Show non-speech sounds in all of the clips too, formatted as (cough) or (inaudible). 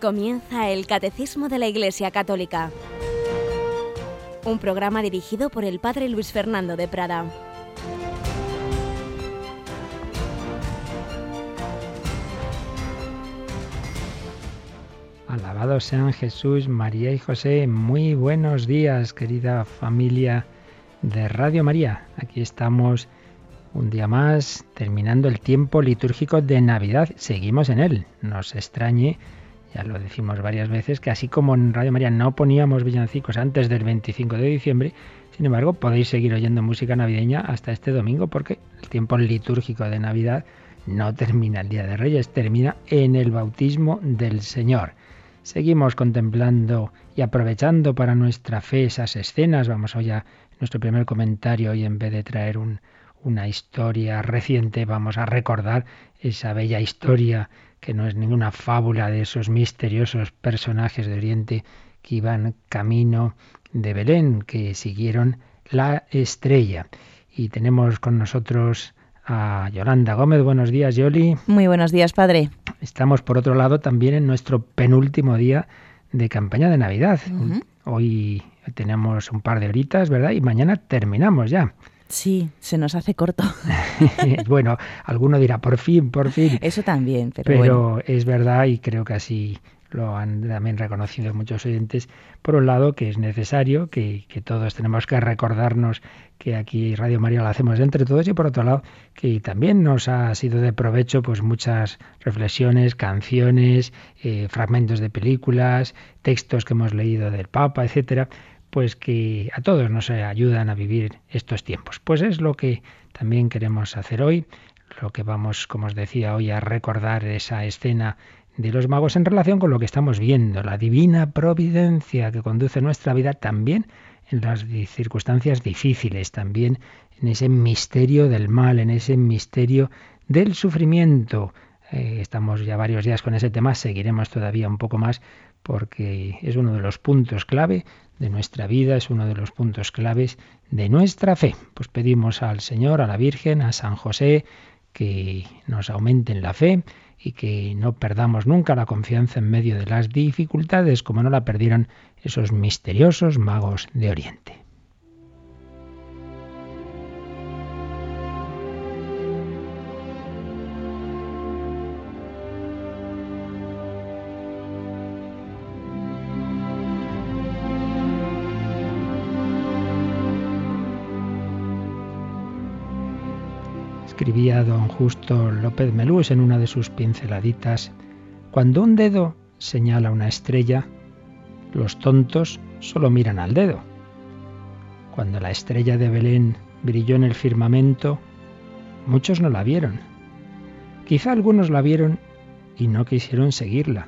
Comienza el Catecismo de la Iglesia Católica, un programa dirigido por el Padre Luis Fernando de Prada. Alabado sean Jesús, María y José. Muy buenos días, querida familia de Radio María. Aquí estamos un día más, terminando el tiempo litúrgico de Navidad. Seguimos en él. Nos extrañe ya lo decimos varias veces, que así como en Radio María no poníamos villancicos antes del 25 de diciembre, sin embargo podéis seguir oyendo música navideña hasta este domingo porque el tiempo litúrgico de Navidad no termina el Día de Reyes, termina en el bautismo del Señor. Seguimos contemplando y aprovechando para nuestra fe esas escenas. Vamos hoy a nuestro primer comentario y en vez de traer una historia reciente, vamos a recordar esa bella historia que no es ninguna fábula de esos misteriosos personajes de Oriente que iban camino de Belén, que siguieron la estrella. Y tenemos con nosotros a Yolanda Gómez. Buenos días, Yoli. Muy buenos días, padre. Estamos, por otro lado, también en nuestro penúltimo día de campaña de Navidad. Hoy tenemos un par de horitas, ¿verdad? Y mañana terminamos ya. Sí, se nos hace corto. (laughs) bueno, alguno dirá, por fin, por fin. Eso también, pero, pero es verdad y creo que así lo han también reconocido muchos oyentes, por un lado que es necesario, que, que, todos tenemos que recordarnos que aquí Radio María lo hacemos entre todos y por otro lado que también nos ha sido de provecho pues muchas reflexiones, canciones, eh, fragmentos de películas, textos que hemos leído del Papa, etcétera, pues que a todos nos ayudan a vivir estos tiempos. Pues es lo que también queremos hacer hoy, lo que vamos, como os decía hoy, a recordar esa escena de los magos en relación con lo que estamos viendo, la divina providencia que conduce nuestra vida también en las circunstancias difíciles, también en ese misterio del mal, en ese misterio del sufrimiento. Eh, estamos ya varios días con ese tema, seguiremos todavía un poco más porque es uno de los puntos clave de nuestra vida, es uno de los puntos claves de nuestra fe. Pues pedimos al Señor, a la Virgen, a San José, que nos aumenten la fe y que no perdamos nunca la confianza en medio de las dificultades, como no la perdieron esos misteriosos magos de Oriente. Escribía don Justo López Melús en una de sus pinceladitas, cuando un dedo señala una estrella, los tontos solo miran al dedo. Cuando la estrella de Belén brilló en el firmamento, muchos no la vieron. Quizá algunos la vieron y no quisieron seguirla.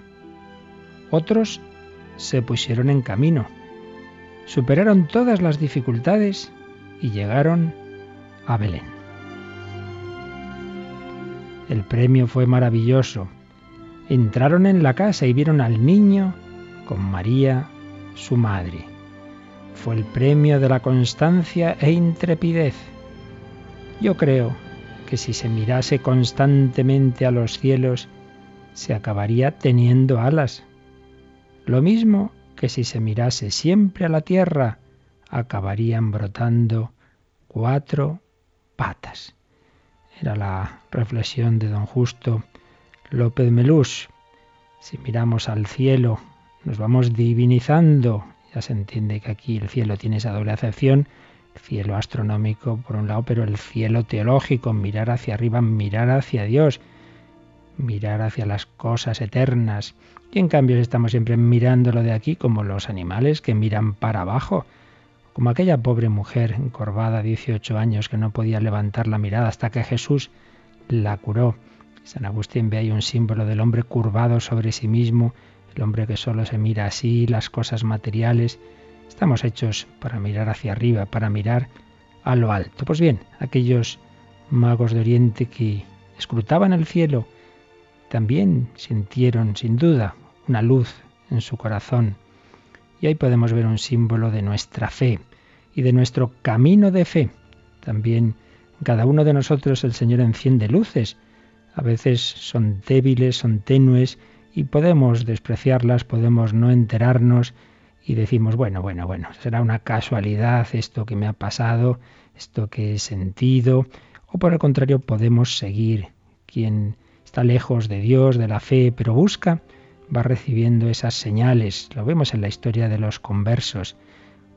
Otros se pusieron en camino, superaron todas las dificultades y llegaron a Belén. El premio fue maravilloso. Entraron en la casa y vieron al niño con María, su madre. Fue el premio de la constancia e intrepidez. Yo creo que si se mirase constantemente a los cielos, se acabaría teniendo alas. Lo mismo que si se mirase siempre a la tierra, acabarían brotando cuatro patas. Era la reflexión de don Justo López Melús. Si miramos al cielo, nos vamos divinizando. Ya se entiende que aquí el cielo tiene esa doble acepción. El cielo astronómico por un lado, pero el cielo teológico, mirar hacia arriba, mirar hacia Dios, mirar hacia las cosas eternas. Y en cambio estamos siempre mirándolo de aquí como los animales que miran para abajo como aquella pobre mujer encorvada, 18 años, que no podía levantar la mirada hasta que Jesús la curó. San Agustín ve ahí un símbolo del hombre curvado sobre sí mismo, el hombre que solo se mira así, las cosas materiales. Estamos hechos para mirar hacia arriba, para mirar a lo alto. Pues bien, aquellos magos de Oriente que escrutaban el cielo también sintieron sin duda una luz en su corazón y ahí podemos ver un símbolo de nuestra fe y de nuestro camino de fe. También cada uno de nosotros el Señor enciende luces. A veces son débiles, son tenues y podemos despreciarlas, podemos no enterarnos y decimos, bueno, bueno, bueno, será una casualidad esto que me ha pasado, esto que he sentido, o por el contrario podemos seguir. Quien está lejos de Dios, de la fe, pero busca, va recibiendo esas señales. Lo vemos en la historia de los conversos.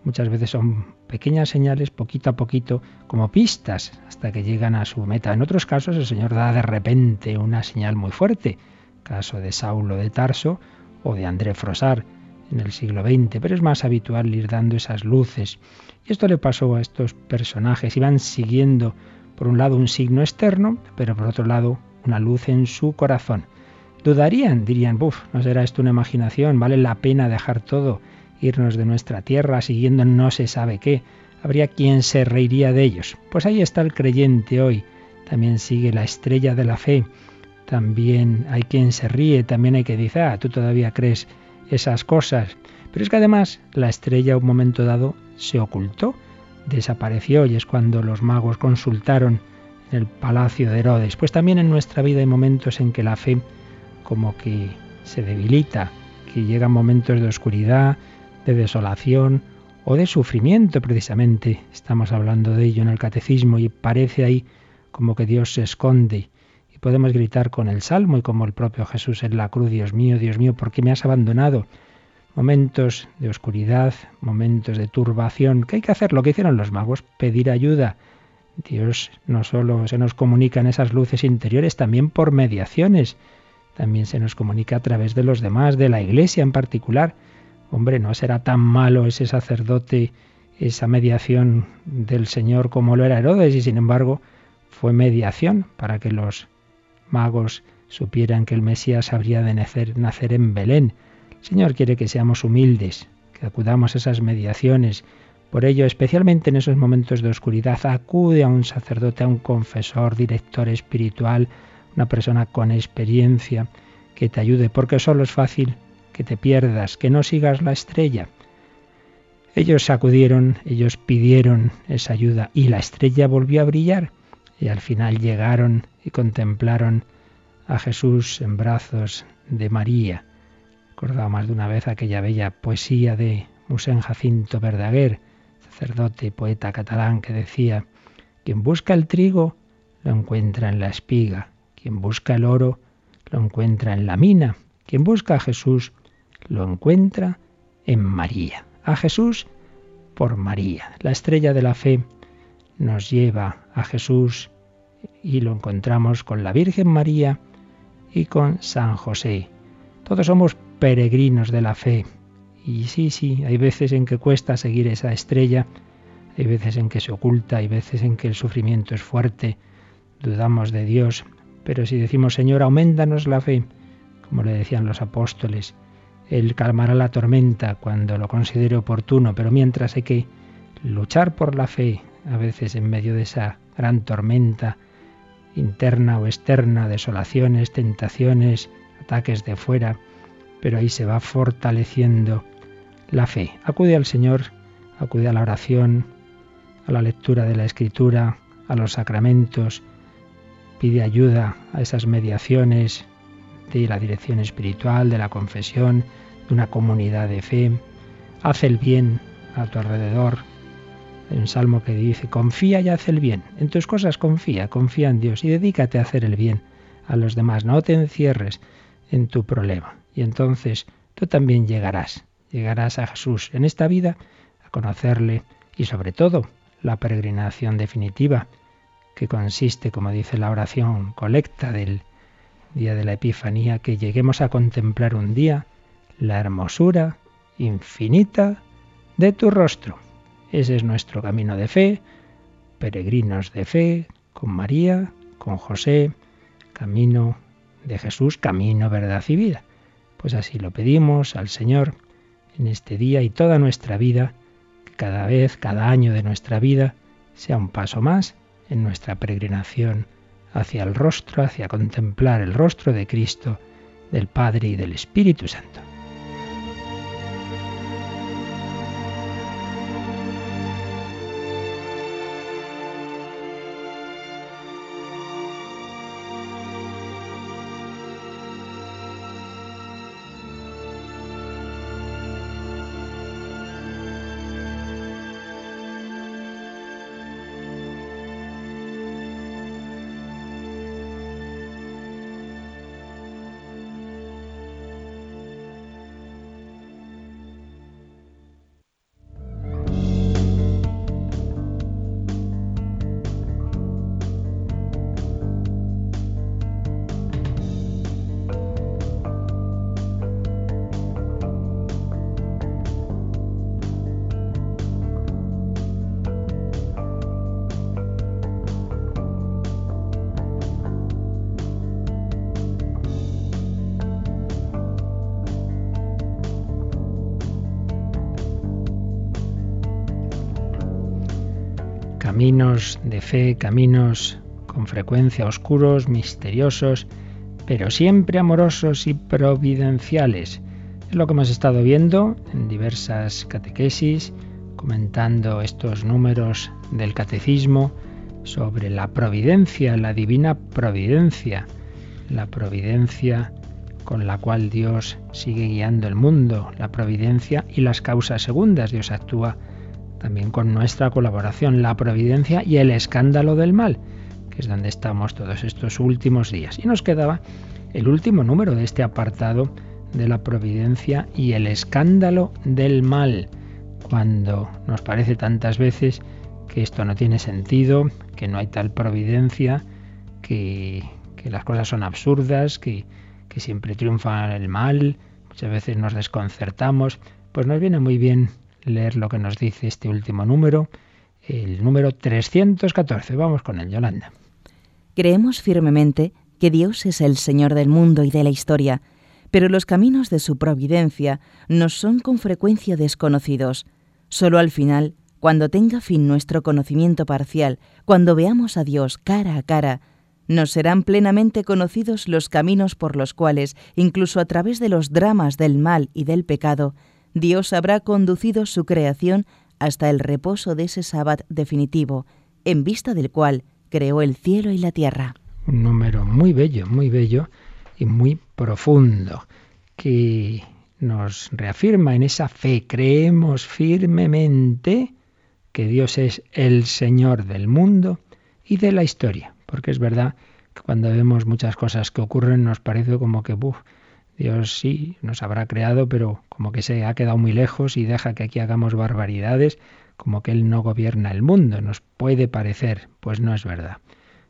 Muchas veces son pequeñas señales, poquito a poquito, como pistas, hasta que llegan a su meta. En otros casos el Señor da de repente una señal muy fuerte, caso de Saulo de Tarso o de André Frosar en el siglo XX, pero es más habitual ir dando esas luces. Y esto le pasó a estos personajes, iban siguiendo por un lado un signo externo, pero por otro lado una luz en su corazón. Dudarían, dirían, buf, ¿no será esto una imaginación? ¿Vale la pena dejar todo, irnos de nuestra tierra siguiendo no se sabe qué? Habría quien se reiría de ellos. Pues ahí está el creyente hoy. También sigue la estrella de la fe. También hay quien se ríe, también hay que decir, ah, tú todavía crees esas cosas. Pero es que además la estrella a un momento dado se ocultó, desapareció y es cuando los magos consultaron en el palacio de Herodes. Pues también en nuestra vida hay momentos en que la fe como que se debilita, que llegan momentos de oscuridad, de desolación o de sufrimiento precisamente. Estamos hablando de ello en el catecismo y parece ahí como que Dios se esconde. Y podemos gritar con el salmo y como el propio Jesús en la cruz, Dios mío, Dios mío, ¿por qué me has abandonado? Momentos de oscuridad, momentos de turbación. ¿Qué hay que hacer? Lo que hicieron los magos, pedir ayuda. Dios no solo se nos comunica en esas luces interiores, también por mediaciones también se nos comunica a través de los demás, de la Iglesia en particular. Hombre, no será tan malo ese sacerdote, esa mediación del Señor como lo era Herodes, y sin embargo fue mediación para que los magos supieran que el Mesías habría de nacer, nacer en Belén. El Señor quiere que seamos humildes, que acudamos a esas mediaciones. Por ello, especialmente en esos momentos de oscuridad, acude a un sacerdote, a un confesor, director espiritual, una persona con experiencia que te ayude, porque solo es fácil que te pierdas, que no sigas la estrella. Ellos acudieron, ellos pidieron esa ayuda y la estrella volvió a brillar y al final llegaron y contemplaron a Jesús en brazos de María. Recordaba más de una vez aquella bella poesía de Musén Jacinto Verdaguer, sacerdote y poeta catalán, que decía, quien busca el trigo lo encuentra en la espiga, quien busca el oro lo encuentra en la mina. Quien busca a Jesús lo encuentra en María. A Jesús por María. La estrella de la fe nos lleva a Jesús y lo encontramos con la Virgen María y con San José. Todos somos peregrinos de la fe. Y sí, sí, hay veces en que cuesta seguir esa estrella, hay veces en que se oculta, hay veces en que el sufrimiento es fuerte, dudamos de Dios, pero si decimos, Señor, aumentanos la fe, como le decían los apóstoles, Él calmará la tormenta cuando lo considere oportuno, pero mientras hay que luchar por la fe, a veces en medio de esa gran tormenta interna o externa, desolaciones, tentaciones, ataques de fuera, pero ahí se va fortaleciendo la fe. Acude al Señor, acude a la oración, a la lectura de la Escritura, a los sacramentos, pide ayuda a esas mediaciones de la dirección espiritual, de la confesión, de una comunidad de fe. Haz el bien a tu alrededor. Hay un salmo que dice, confía y haz el bien. En tus cosas confía, confía en Dios y dedícate a hacer el bien a los demás. No te encierres en tu problema. Y entonces tú también llegarás, llegarás a Jesús en esta vida, a conocerle y sobre todo la peregrinación definitiva que consiste, como dice la oración colecta del día de la Epifanía, que lleguemos a contemplar un día la hermosura infinita de tu rostro. Ese es nuestro camino de fe, peregrinos de fe, con María, con José, camino de Jesús, camino, verdad y vida. Pues así lo pedimos al Señor en este día y toda nuestra vida, que cada vez, cada año de nuestra vida, sea un paso más en nuestra peregrinación hacia el rostro, hacia contemplar el rostro de Cristo, del Padre y del Espíritu Santo. De fe, caminos con frecuencia oscuros, misteriosos, pero siempre amorosos y providenciales. Es lo que hemos estado viendo en diversas catequesis, comentando estos números del catecismo sobre la providencia, la divina providencia, la providencia con la cual Dios sigue guiando el mundo, la providencia y las causas segundas. Dios actúa también con nuestra colaboración, la providencia y el escándalo del mal, que es donde estamos todos estos últimos días. Y nos quedaba el último número de este apartado de la providencia y el escándalo del mal, cuando nos parece tantas veces que esto no tiene sentido, que no hay tal providencia, que, que las cosas son absurdas, que, que siempre triunfa el mal, muchas veces nos desconcertamos, pues nos viene muy bien leer lo que nos dice este último número, el número 314. Vamos con él, Yolanda. Creemos firmemente que Dios es el Señor del mundo y de la historia, pero los caminos de su providencia nos son con frecuencia desconocidos. Solo al final, cuando tenga fin nuestro conocimiento parcial, cuando veamos a Dios cara a cara, nos serán plenamente conocidos los caminos por los cuales, incluso a través de los dramas del mal y del pecado, Dios habrá conducido su creación hasta el reposo de ese sábado definitivo, en vista del cual creó el cielo y la tierra. Un número muy bello, muy bello y muy profundo, que nos reafirma en esa fe. Creemos firmemente que Dios es el Señor del mundo y de la historia porque es verdad que cuando vemos muchas cosas que ocurren nos parece como que Dios sí nos habrá creado, pero como que se ha quedado muy lejos y deja que aquí hagamos barbaridades, como que Él no gobierna el mundo. Nos puede parecer, pues no es verdad.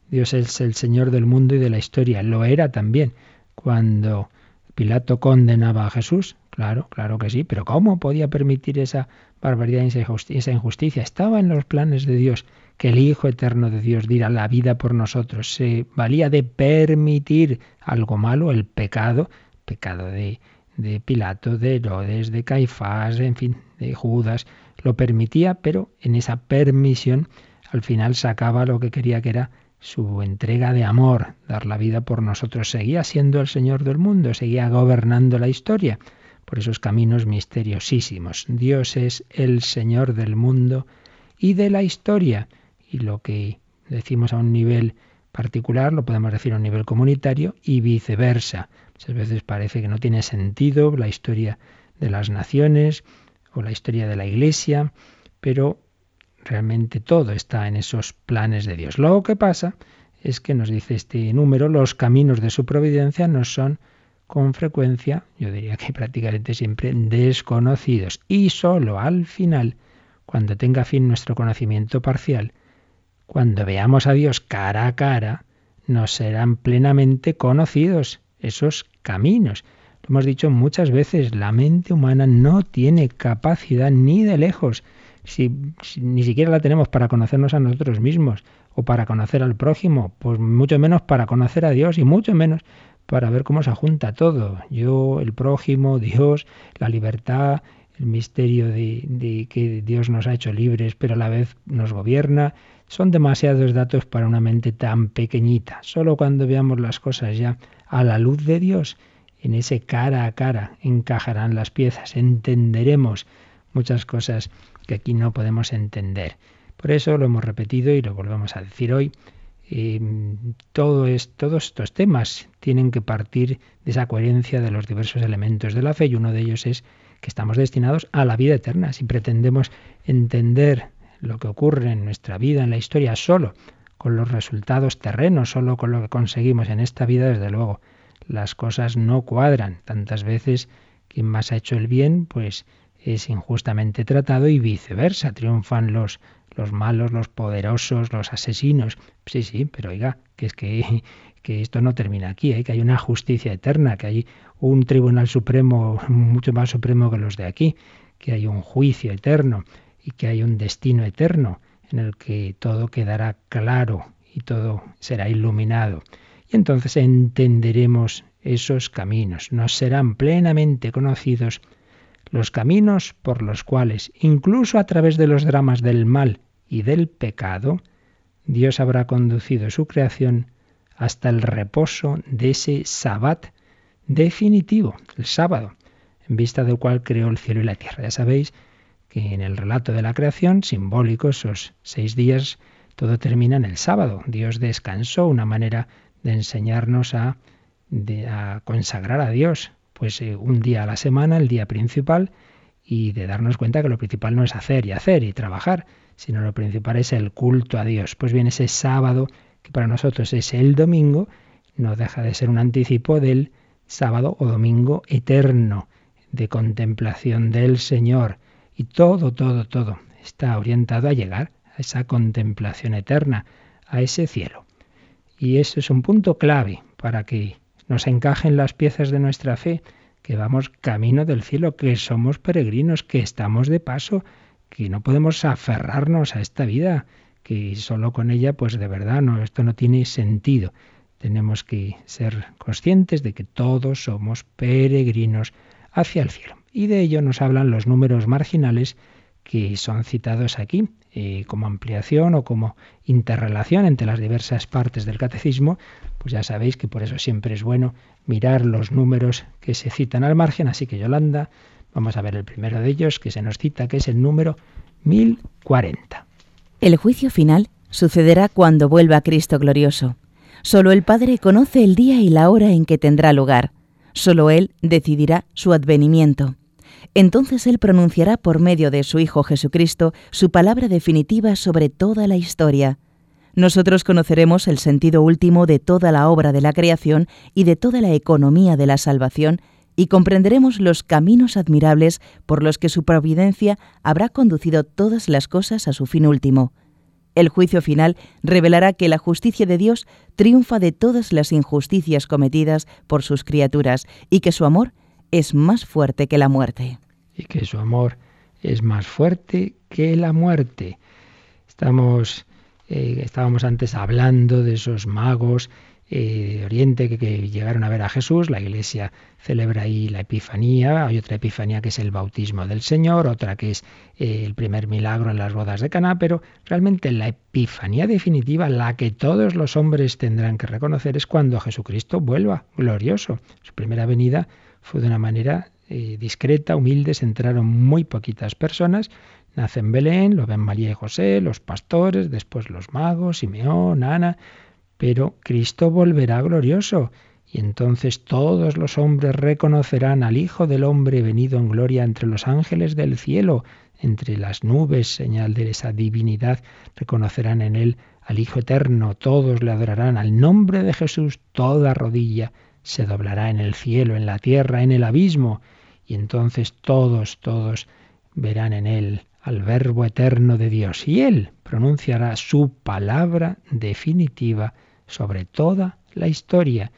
Dios es el Señor del mundo y de la historia. Lo era también cuando Pilato condenaba a Jesús. Claro, claro que sí, pero ¿cómo podía permitir esa barbaridad y esa injusticia? Estaba en los planes de Dios que el Hijo Eterno de Dios diera la vida por nosotros. Se valía de permitir algo malo, el pecado, pecado de, Pilato, de Herodes, de Caifás, en fin, de Judas, lo permitía, pero en esa permisión al final sacaba lo que quería que era su entrega de amor, dar la vida por nosotros. Seguía siendo el Señor del mundo, seguía gobernando la historia por esos caminos misteriosísimos. Dios es el Señor del mundo y de la historia y lo que decimos a un nivel particular lo podemos decir a un nivel comunitario y viceversa. Muchas veces parece que no tiene sentido la historia de las naciones o la historia de la Iglesia, pero realmente todo está en esos planes de Dios. Lo que pasa es que nos dice este número, los caminos de su providencia no son con frecuencia, yo diría que (laughs) prácticamente siempre, desconocidos. Y solo al final, cuando tenga fin nuestro conocimiento parcial, cuando veamos a Dios cara a cara, nos serán plenamente conocidos esos caminos. Lo hemos dicho muchas veces, la mente humana no tiene capacidad ni de lejos, si, ni siquiera la tenemos para conocernos a nosotros mismos o para conocer al prójimo, pues mucho menos para conocer a Dios y mucho menos para ver cómo se junta todo. Yo, el prójimo, Dios, la libertad, el misterio de, de que Dios nos ha hecho libres, pero a la vez nos gobierna, son demasiados datos para una mente tan pequeñita. Solo cuando veamos las cosas ya a la luz de Dios, en ese cara a cara, encajarán las piezas, entenderemos muchas cosas que aquí no podemos entender. Por eso lo hemos repetido y lo volvemos a decir hoy. Eh, todo es, todos estos temas tienen que partir de esa coherencia de los diversos elementos de la fe y uno de ellos es que estamos destinados a la vida eterna. Si pretendemos entender lo que ocurre en nuestra vida, en la historia, solo con los resultados terrenos, solo con lo que conseguimos en esta vida, desde luego, las cosas no cuadran. Tantas veces quien más ha hecho el bien, pues es injustamente tratado y viceversa. Triunfan los, los malos, los poderosos, los asesinos. Sí, sí, pero oiga, que es que, (laughs) que esto no termina aquí, ¿eh? que hay una justicia eterna, que hay un tribunal supremo (laughs) mucho más supremo que los de aquí, que hay un juicio eterno y que hay un destino eterno en el que todo quedará claro y todo será iluminado. Y entonces entenderemos esos caminos, nos serán plenamente conocidos los caminos por los cuales, incluso a través de los dramas del mal y del pecado, Dios habrá conducido su creación hasta el reposo de ese sabbat definitivo, el sábado, en vista del cual creó el cielo y la tierra. Ya sabéis en el relato de la creación, simbólico, esos seis días, todo termina en el sábado. Dios descansó, una manera de enseñarnos a, consagrar a Dios, pues eh, un día a la semana, el día principal, y de darnos cuenta que lo principal no es hacer y hacer y trabajar, sino lo principal es el culto a Dios. Pues bien, ese sábado, que para nosotros es el domingo, no deja de ser un anticipo del sábado o domingo eterno, de contemplación del Señor. Y todo, todo, todo está orientado a llegar a esa contemplación eterna, a ese cielo. Y eso es un punto clave para que nos encajen las piezas de nuestra fe que vamos camino del cielo, que somos peregrinos, que estamos de paso, que no podemos aferrarnos a esta vida, que solo con ella, pues de verdad, no, esto no tiene sentido. Tenemos que ser conscientes de que todos somos peregrinos hacia el cielo. Y de ello nos hablan los números marginales que son citados aquí eh, como ampliación o como interrelación entre las diversas partes del catecismo, pues ya sabéis que por eso siempre es bueno mirar los números que se citan al margen. Así que Yolanda, vamos a ver el primero de ellos que se nos cita, que es el número 1040. El juicio final sucederá cuando vuelva Cristo glorioso. Solo el Padre conoce el día y la hora en que tendrá lugar. Solo Él decidirá su advenimiento. Entonces Él pronunciará por medio de su Hijo Jesucristo su palabra definitiva sobre toda la historia. Nosotros conoceremos el sentido último de toda la obra de la creación y de toda la economía de la salvación y comprenderemos los caminos admirables por los que su providencia habrá conducido todas las cosas a su fin último. El juicio final revelará que la justicia de Dios triunfa de todas las injusticias cometidas por sus criaturas y que su amor es más fuerte que la muerte. Y que su amor es más fuerte que la muerte. Estamos, eh, estábamos antes hablando de esos magos eh, de Oriente que, llegaron a ver a Jesús. La Iglesia celebra ahí la Epifanía. Hay otra Epifanía que es el bautismo del Señor, otra que es eh, el primer milagro en las bodas de Caná. Pero realmente la Epifanía definitiva, la que todos los hombres tendrán que reconocer, es cuando Jesucristo vuelva glorioso. Su primera venida fue de una manera eh, discreta, humilde, se entraron muy poquitas personas. Nace en Belén, lo ven María y José, los pastores, después los magos, Simeón, Ana, pero Cristo volverá glorioso y entonces todos los hombres reconocerán al Hijo del Hombre venido en gloria entre los ángeles del cielo, entre las nubes, señal de esa divinidad, reconocerán en él al Hijo eterno, todos le adorarán. Al nombre de Jesús, toda rodilla se doblará en el cielo, en la tierra, en el abismo, y entonces todos, todos verán en él al Verbo eterno de Dios, y él pronunciará su palabra definitiva sobre toda la historia,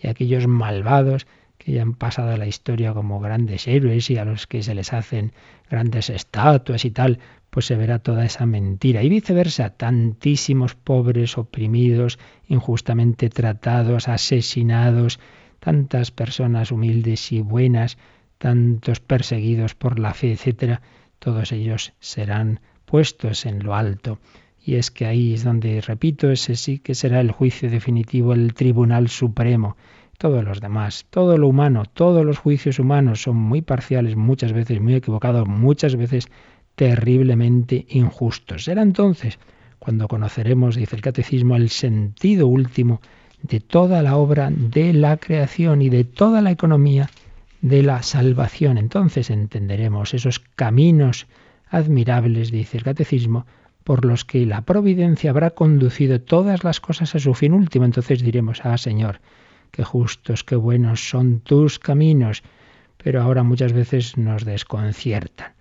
y aquellos malvados que ya han pasado a la historia como grandes héroes y a los que se les hacen grandes estatuas y tal, pues se verá toda esa mentira. Y viceversa, tantísimos pobres oprimidos, injustamente tratados, asesinados, tantas personas humildes y buenas, tantos perseguidos por la fe, etcétera, todos ellos serán puestos en lo alto. Y es que ahí es donde, repito, ese sí que será el juicio definitivo, el tribunal supremo. Todos los demás, todo lo humano, todos los juicios humanos son muy parciales, muchas veces muy equivocados, muchas veces terriblemente injustos. Será entonces cuando conoceremos, dice el catecismo, el sentido último de toda la obra de la creación y de toda la economía de la salvación. Entonces entenderemos esos caminos admirables, dice el catecismo, por los que la providencia habrá conducido todas las cosas a su fin último. Entonces diremos, ah Señor, qué justos, qué buenos son tus caminos, pero ahora muchas veces nos desconciertan.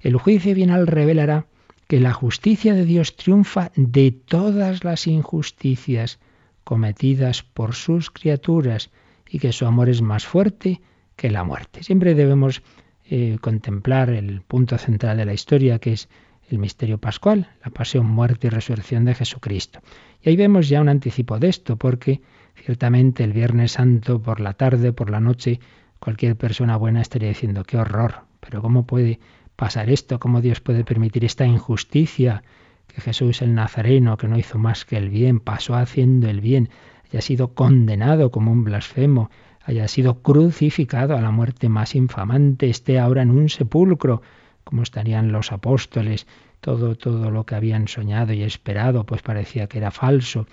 El juicio final revelará que la justicia de Dios triunfa de todas las injusticias cometidas por sus criaturas y que su amor es más fuerte que la muerte. Siempre debemos eh, contemplar el punto central de la historia que es el misterio pascual, la pasión, muerte y resurrección de Jesucristo. Y ahí vemos ya un anticipo de esto, porque ciertamente el Viernes Santo por la tarde, por la noche, cualquier persona buena estaría diciendo, qué horror, pero ¿cómo puede pasar esto? ¿Cómo Dios puede permitir esta injusticia que Jesús el Nazareno, que no hizo más que el bien, pasó haciendo el bien, haya sido condenado como un blasfemo, haya sido crucificado a la muerte más infamante, esté ahora en un sepulcro, como estarían los apóstoles, todo, todo lo que habían soñado y esperado, pues parecía que era falso.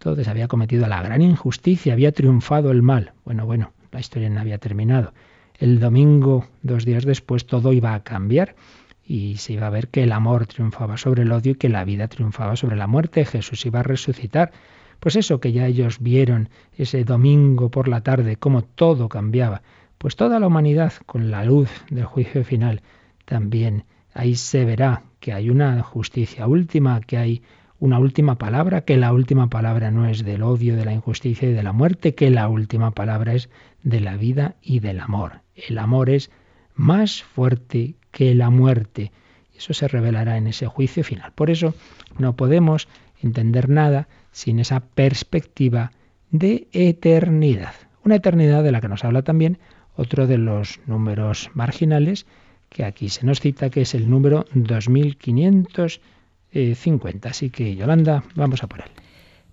Se había cometido la gran injusticia, había triunfado el mal. Bueno, bueno, la historia no había terminado. El domingo, dos días después, todo iba a cambiar y se iba a ver que el amor triunfaba sobre el odio y que la vida triunfaba sobre la muerte. Jesús iba a resucitar. Pues eso que ya ellos vieron ese domingo por la tarde, cómo todo cambiaba. Pues toda la humanidad, con la luz del juicio final, también ahí se verá que hay una justicia última, que hay una última palabra, que la última palabra no es del odio, de la injusticia y de la muerte, que la última palabra es de la vida y del amor. El amor es más fuerte que la muerte. Eso se revelará en ese juicio final. Por eso no podemos entender nada sin esa perspectiva de eternidad. Una eternidad de la que nos habla también otro de los números marginales que aquí se nos cita, que es el número 2550. Así que, Yolanda, vamos a por él.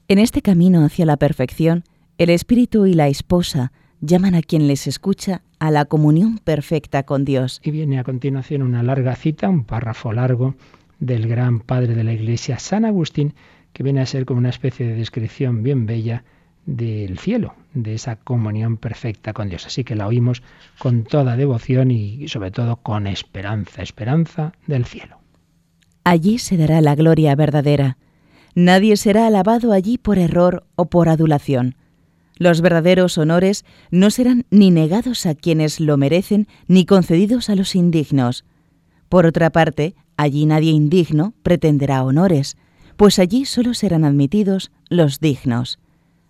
En este camino hacia la perfección, el espíritu y la esposa llaman a quien les escucha a la comunión perfecta con Dios. Y viene a continuación una larga cita, un párrafo largo del gran padre de la Iglesia, San Agustín, que viene a ser como una especie de descripción bien bella del cielo, de esa comunión perfecta con Dios. Así que la oímos con toda devoción y sobre todo con esperanza, esperanza del cielo. Allí se dará la gloria verdadera. Nadie será alabado allí por error o por adulación. Los verdaderos honores no serán ni negados a quienes lo merecen ni concedidos a los indignos. Por otra parte, allí nadie indigno pretenderá honores, pues allí solo serán admitidos los dignos.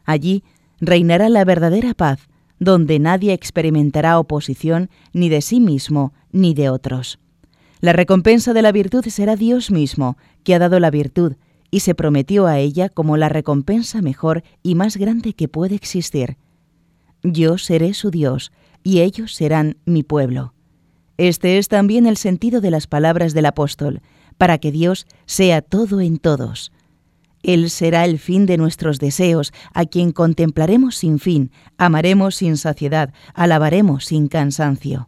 Allí reinará la verdadera paz, donde nadie experimentará oposición ni de sí mismo ni de otros. La recompensa de la virtud será Dios mismo, que ha dado la virtud, y se prometió a ella como la recompensa mejor y más grande que puede existir. Yo seré su Dios, y ellos serán mi pueblo. Este es también el sentido de las palabras del apóstol, para que Dios sea todo en todos. Él será el fin de nuestros deseos, a quien contemplaremos sin fin, amaremos sin saciedad, alabaremos sin cansancio.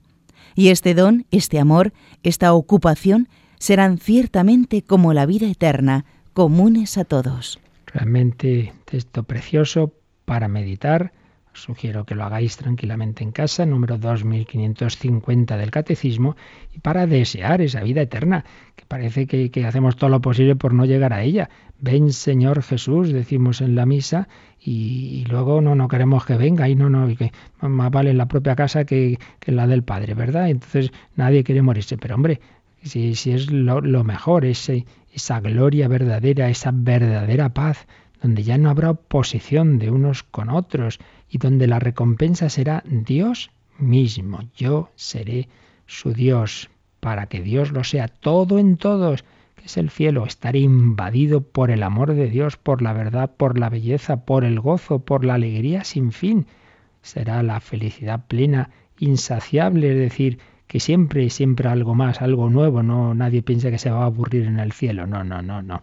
Y este don, este amor, esta ocupación serán ciertamente como la vida eterna, comunes a todos. Realmente texto precioso para meditar. Sugiero que lo hagáis tranquilamente en casa, número 2550 del Catecismo, y para desear esa vida eterna, que parece que, hacemos todo lo posible por no llegar a ella. Ven Señor Jesús, decimos en la misa, y, luego no, no queremos que venga, y no, no, que más vale en la propia casa que, que la del Padre, ¿verdad? Entonces nadie quiere morirse, pero hombre, si, si es lo, lo mejor, ese, esa gloria verdadera, esa verdadera paz, donde ya no habrá oposición de unos con otros y donde la recompensa será Dios mismo. Yo seré su Dios, para que Dios lo sea todo en todos, es el cielo, estar invadido por el amor de Dios, por la verdad, por la belleza, por el gozo, por la alegría sin fin. Será la felicidad plena, insaciable, es decir, que siempre, siempre algo más, algo nuevo, no nadie piensa que se va a aburrir en el cielo, no, no, no, no.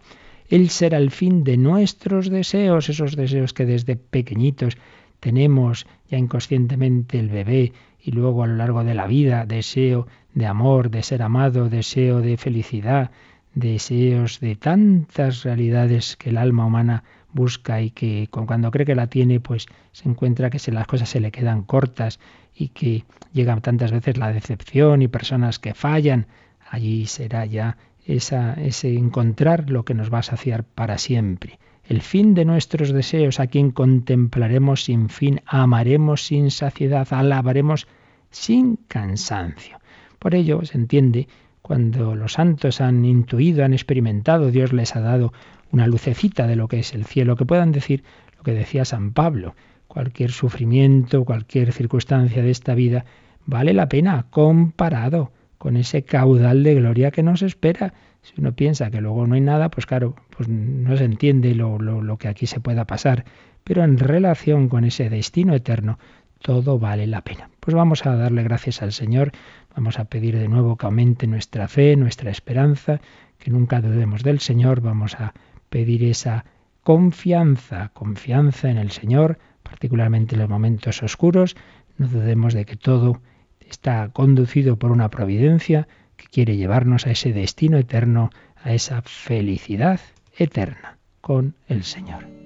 Él será el fin de nuestros deseos, esos deseos que desde pequeñitos tenemos ya inconscientemente el bebé y luego a lo largo de la vida, deseo de amor, de ser amado, deseo de felicidad, deseos de tantas realidades que el alma humana busca y que cuando cree que la tiene, pues se encuentra que las cosas se le quedan cortas y que llega tantas veces la decepción y personas que fallan. Allí será ya ese encontrar lo que nos va a saciar para siempre. El fin de nuestros deseos, a quien contemplaremos sin fin, amaremos sin saciedad, alabaremos sin cansancio. Por ello se entiende cuando los santos han intuido, han experimentado, Dios les ha dado una lucecita de lo que es el cielo, que puedan decir lo que decía San Pablo, cualquier sufrimiento, cualquier circunstancia de esta vida, vale la pena comparado con ese caudal de gloria que nos espera. Si uno piensa que luego no hay nada, pues claro, pues no se entiende lo, lo, lo que aquí se pueda pasar. Pero en relación con ese destino eterno, todo vale la pena. Pues vamos a darle gracias al Señor, vamos a pedir de nuevo que aumente nuestra fe, nuestra esperanza, que nunca dudemos del Señor, vamos a pedir esa confianza, confianza en el Señor, particularmente en los momentos oscuros, no dudemos de que todo está conducido por una providencia que quiere llevarnos a ese destino eterno, a esa felicidad eterna con el Señor.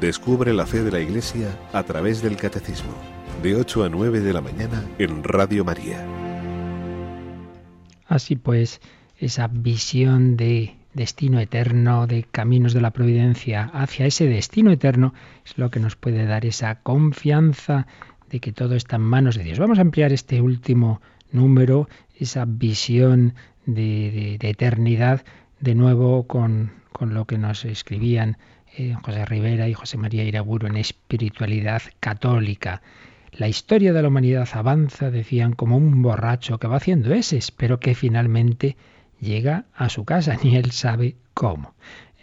Descubre la fe de la Iglesia a través del Catecismo, de 8 a 9 de la mañana en Radio María. Así pues, esa visión de destino eterno, de caminos de la providencia hacia ese destino eterno, es lo que nos puede dar esa confianza de que todo está en manos de Dios. Vamos a ampliar este último número, esa visión de, eternidad, de nuevo con, con lo que nos escribían eh, José Rivera y José María Iraburo en espiritualidad católica. La historia de la humanidad avanza, decían, como un borracho que va haciendo ese, pero que finalmente llega a su casa, (laughs) ni él sabe cómo.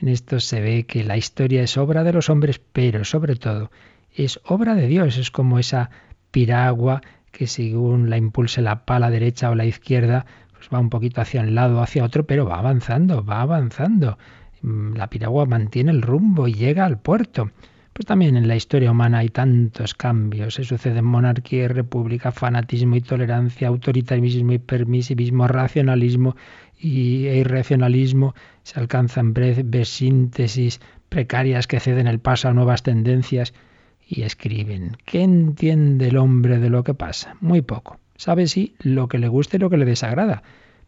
En esto se ve que la historia es obra de los hombres, pero sobre todo es obra de Dios. Es como esa piragua que según la impulse la pala derecha o la izquierda, pues va un poquito hacia un lado o hacia otro, pero va avanzando, va avanzando. Mm, la piragua mantiene el rumbo y llega al puerto. Pues también en la historia humana hay tantos cambios. Se suceden monarquía y república, fanatismo y tolerancia, autoritarismo y permisivismo, racionalismo y e irracionalismo. Se alcanzan breves síntesis precarias que ceden el paso a nuevas tendencias y escriben. ¿Qué entiende el hombre de lo que pasa? Muy poco. Sabe sí lo que le gusta y lo que le desagrada,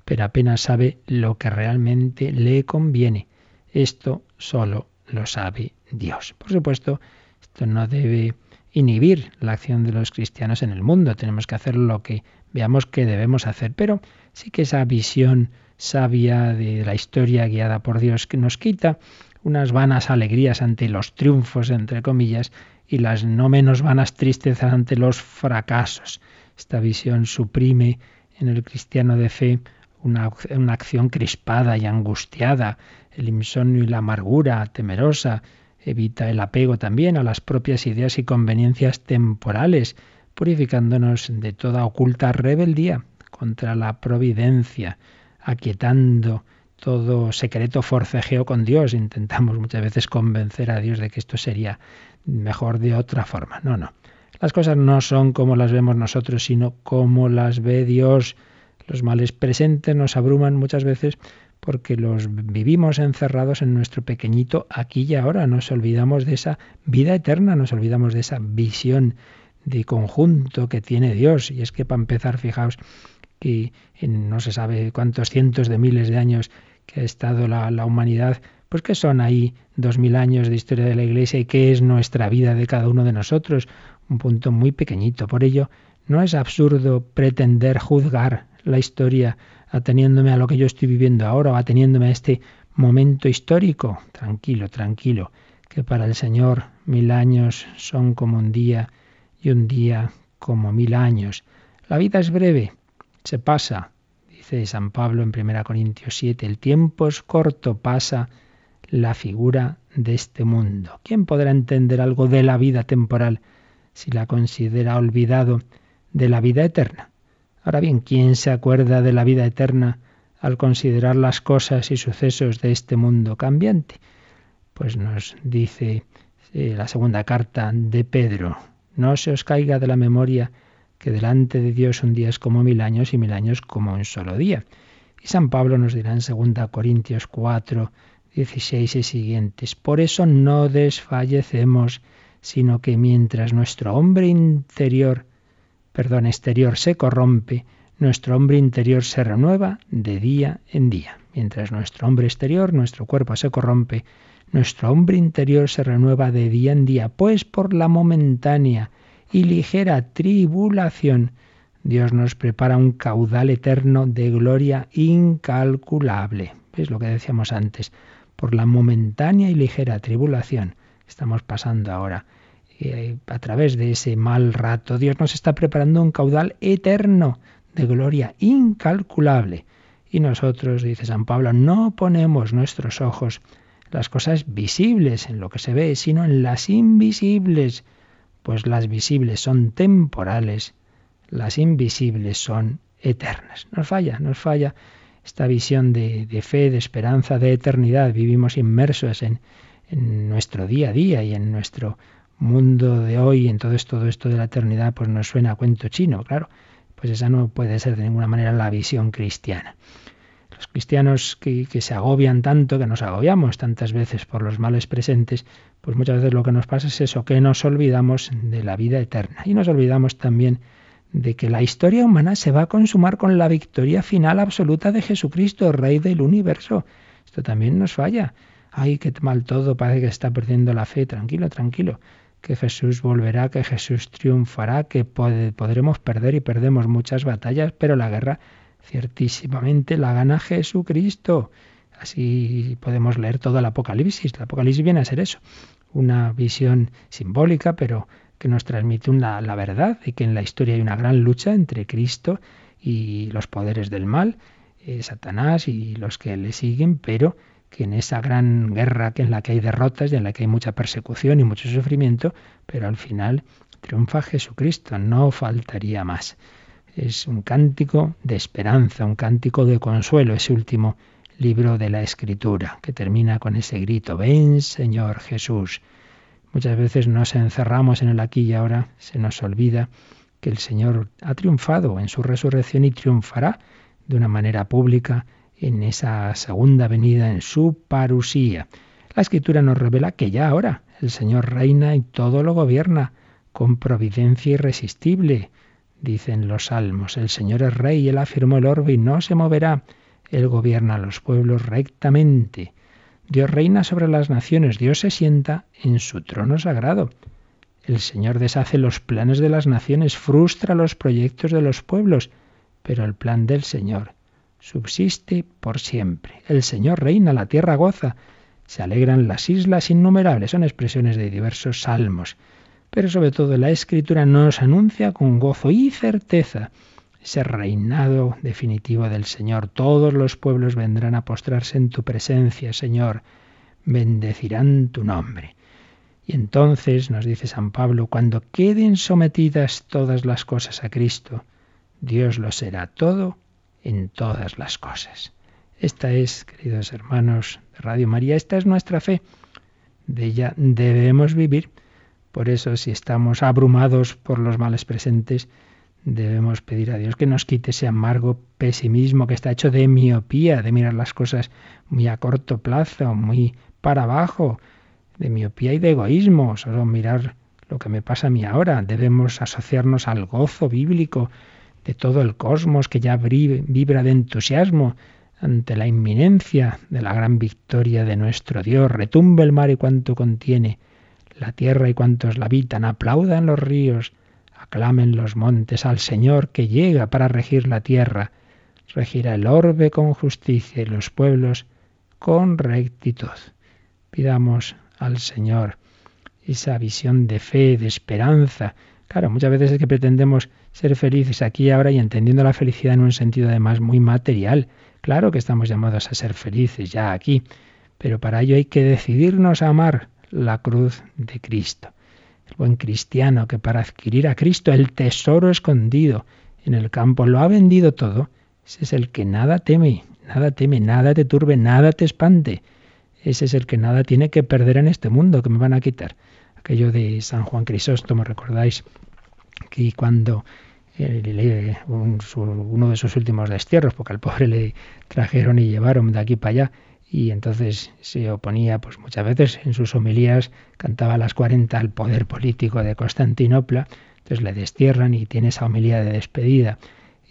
pero apenas sabe lo que realmente le conviene. Esto solo lo sabe Dios. Por supuesto, esto no debe inhibir la acción de los cristianos en el mundo. Tenemos que hacer lo que veamos que debemos hacer, pero sí que esa visión sabia de la historia guiada por Dios que nos quita unas vanas alegrías ante los triunfos, entre comillas, y las no menos vanas tristezas ante los fracasos. Esta visión suprime en el cristiano de fe una, una acción crispada y angustiada, el insomnio y la amargura temerosa, evita el apego también a las propias ideas y conveniencias temporales, purificándonos de toda oculta rebeldía contra la providencia, aquietando todo secreto forcejeo con Dios. Intentamos muchas veces convencer a Dios de que esto sería mejor de otra forma. No, no. Las cosas no son como las vemos nosotros, sino como las ve Dios. Los males presentes nos abruman muchas veces porque los vivimos encerrados en nuestro pequeñito aquí y ahora. Nos olvidamos de esa vida eterna, nos olvidamos de esa visión de conjunto que tiene Dios. Y es que para empezar, fijaos que en no se sabe cuántos cientos de miles de años que ha estado la, humanidad, pues que son ahí dos mil años de historia de la Iglesia y qué es nuestra vida de cada uno de nosotros. Un punto muy pequeñito. Por ello, no es absurdo pretender juzgar la historia ateniéndome a lo que yo estoy viviendo ahora o ateniéndome a este momento histórico. Tranquilo, tranquilo, que para el Señor mil años son como un día y un día como mil años. La vida es breve, se pasa, dice San Pablo en 1 Corintios 7, el tiempo es corto, pasa la figura de este mundo. ¿Quién podrá entender algo de la vida temporal si la considera olvidado de la vida eterna? Ahora bien, ¿quién se acuerda de la vida eterna al considerar las cosas y sucesos de este mundo cambiante? Pues nos dice eh, la segunda carta de Pedro, no se os caiga de la memoria que delante de Dios un día es como mil años y mil años como un solo día. Y San Pablo nos dirá en 2 Corintios 4, 16 y siguientes, por eso no desfallecemos, sino que mientras nuestro hombre interior perdón, exterior se corrompe, nuestro hombre interior se renueva de día en día. Mientras nuestro hombre exterior, nuestro cuerpo se corrompe, nuestro hombre interior se renueva de día en día, pues por la momentánea y ligera tribulación, Dios nos prepara un caudal eterno de gloria incalculable. Es lo que decíamos antes? Por la momentánea y ligera tribulación estamos pasando ahora eh, a través de ese mal rato, Dios nos está preparando un caudal eterno de gloria incalculable. Y nosotros, dice San Pablo, no ponemos nuestros ojos en las cosas visibles, en lo que se ve, sino en las invisibles, pues las visibles son temporales, las invisibles son eternas. Nos falla, nos falla esta visión de, fe, de esperanza, de eternidad. Vivimos inmersos en, en nuestro día a día y en nuestro mundo de hoy, entonces todo esto de la eternidad, pues nos suena a cuento chino, claro. Pues esa no puede ser de ninguna manera la visión cristiana. Los cristianos que, que se agobian tanto, que nos agobiamos tantas veces por los males presentes, pues muchas veces lo que nos pasa es eso, que nos olvidamos de la vida eterna. Y nos olvidamos también de que la historia humana se va a consumar con la victoria final absoluta de Jesucristo, Rey del universo. Esto también nos falla. Ay, qué mal todo, parece que está perdiendo la fe. Tranquilo, tranquilo que Jesús volverá, que Jesús triunfará, que podremos perder y perdemos muchas batallas, pero la guerra ciertísimamente la gana Jesucristo. Así podemos leer todo el Apocalipsis. El Apocalipsis viene a ser eso, una visión simbólica, pero que nos transmite la verdad y que en la historia hay una gran lucha entre Cristo y los poderes del mal, eh, Satanás y los que le siguen, pero que en esa gran guerra que en la que hay derrotas y en la que hay mucha persecución y mucho sufrimiento, pero al final triunfa Jesucristo, no faltaría más. Es un cántico de esperanza, un cántico de consuelo, ese último libro de la Escritura, que termina con ese grito, ven Señor Jesús. Muchas veces nos encerramos en el aquí y ahora, se nos olvida que el Señor ha triunfado en su resurrección y triunfará de una manera pública en esa segunda venida, en su parusía. La Escritura nos revela que ya ahora el Señor reina y todo lo gobierna con providencia irresistible. Dicen los salmos, el Señor es rey, él afirmó el orbe y no se moverá. Él gobierna a los pueblos rectamente. Dios reina sobre las naciones, Dios se sienta en su trono sagrado. El Señor deshace los planes de las naciones, frustra los proyectos de los pueblos, pero el plan del Señor subsiste por siempre. El Señor reina, la tierra goza, se alegran las islas innumerables. Son expresiones de diversos salmos. Pero sobre todo la Escritura nos anuncia con gozo y certeza ese reinado definitivo del Señor. Todos los pueblos vendrán a postrarse en tu presencia, Señor. Bendecirán tu nombre. Y entonces, nos dice San Pablo, cuando queden sometidas todas las cosas a Cristo, Dios lo será todo en todas las cosas. Esta es, queridos hermanos de Radio María, esta es nuestra fe. De ella debemos vivir. Por eso, si estamos abrumados por los males presentes, debemos pedir a Dios que nos quite ese amargo pesimismo que está hecho de miopía, de mirar las cosas muy a corto plazo, muy para abajo, de miopía y de egoísmo, solo mirar lo que me pasa a mí ahora. Debemos asociarnos al gozo bíblico de todo el cosmos que ya vibra de entusiasmo ante la inminencia de la gran victoria de nuestro Dios. Retumbe el mar y cuanto contiene, la tierra y cuantos la habitan, aplaudan los ríos, aclamen los montes al Señor que llega para regir la tierra. Regirá el orbe con justicia y los pueblos con rectitud. Pidamos al Señor esa visión de fe, de esperanza. Claro, muchas veces es que pretendemos ser felices aquí y ahora y entendiendo la felicidad en un sentido además muy material. Claro que estamos llamados a ser felices ya aquí, pero para ello hay que decidirnos a amar la cruz de Cristo. El buen cristiano que para adquirir a Cristo el tesoro escondido en el campo lo ha vendido todo, ese es el que nada teme, nada teme, nada te turbe, nada te espante. Ese es el que nada tiene que perder en este mundo que me van a quitar. Aquello de San Juan Crisóstomo, recordáis que cuando uno de sus últimos destierros, porque al pobre le trajeron y llevaron de aquí para allá, y entonces se oponía, pues muchas veces en sus homilías cantaba a las 40 al poder político de Constantinopla, entonces le destierran y tiene esa homilía de despedida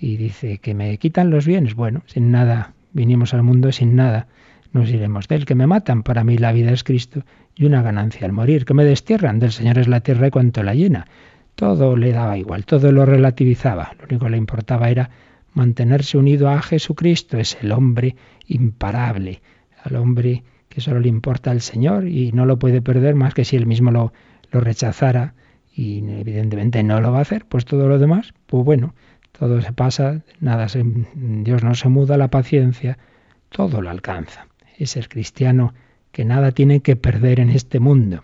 y dice que me quitan los bienes, bueno, sin nada, vinimos al mundo sin nada, nos iremos de él, que me matan, para mí la vida es Cristo y una ganancia al morir, que me destierran, del Señor es la tierra y cuanto la llena. Todo le daba igual, todo lo relativizaba, lo único que le importaba era mantenerse unido a Jesucristo, es el hombre imparable, al hombre que solo le importa al Señor y no lo puede perder más que si él mismo lo, lo rechazara y evidentemente no lo va a hacer, pues todo lo demás, pues bueno, todo se pasa, nada se, Dios no se muda, la paciencia, todo lo alcanza es el cristiano que nada tiene que perder en este mundo,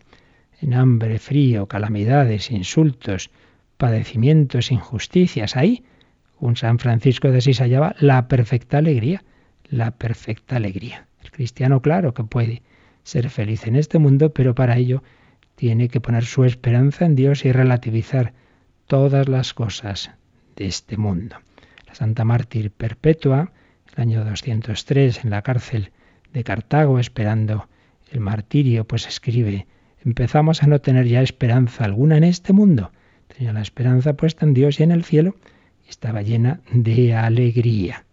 en hambre, frío, calamidades, insultos, padecimientos, injusticias. Ahí un San Francisco de Asís hallaba la perfecta alegría, la perfecta alegría. El cristiano, claro que puede ser feliz en este mundo, pero para ello tiene que poner su esperanza en Dios y relativizar todas las cosas de este mundo. La Santa Mártir Perpetua, el año 203, en la cárcel de Cartago esperando el martirio, pues escribe, empezamos a no tener ya esperanza alguna en este mundo. Tenía la esperanza puesta en Dios y en el cielo y estaba llena de alegría.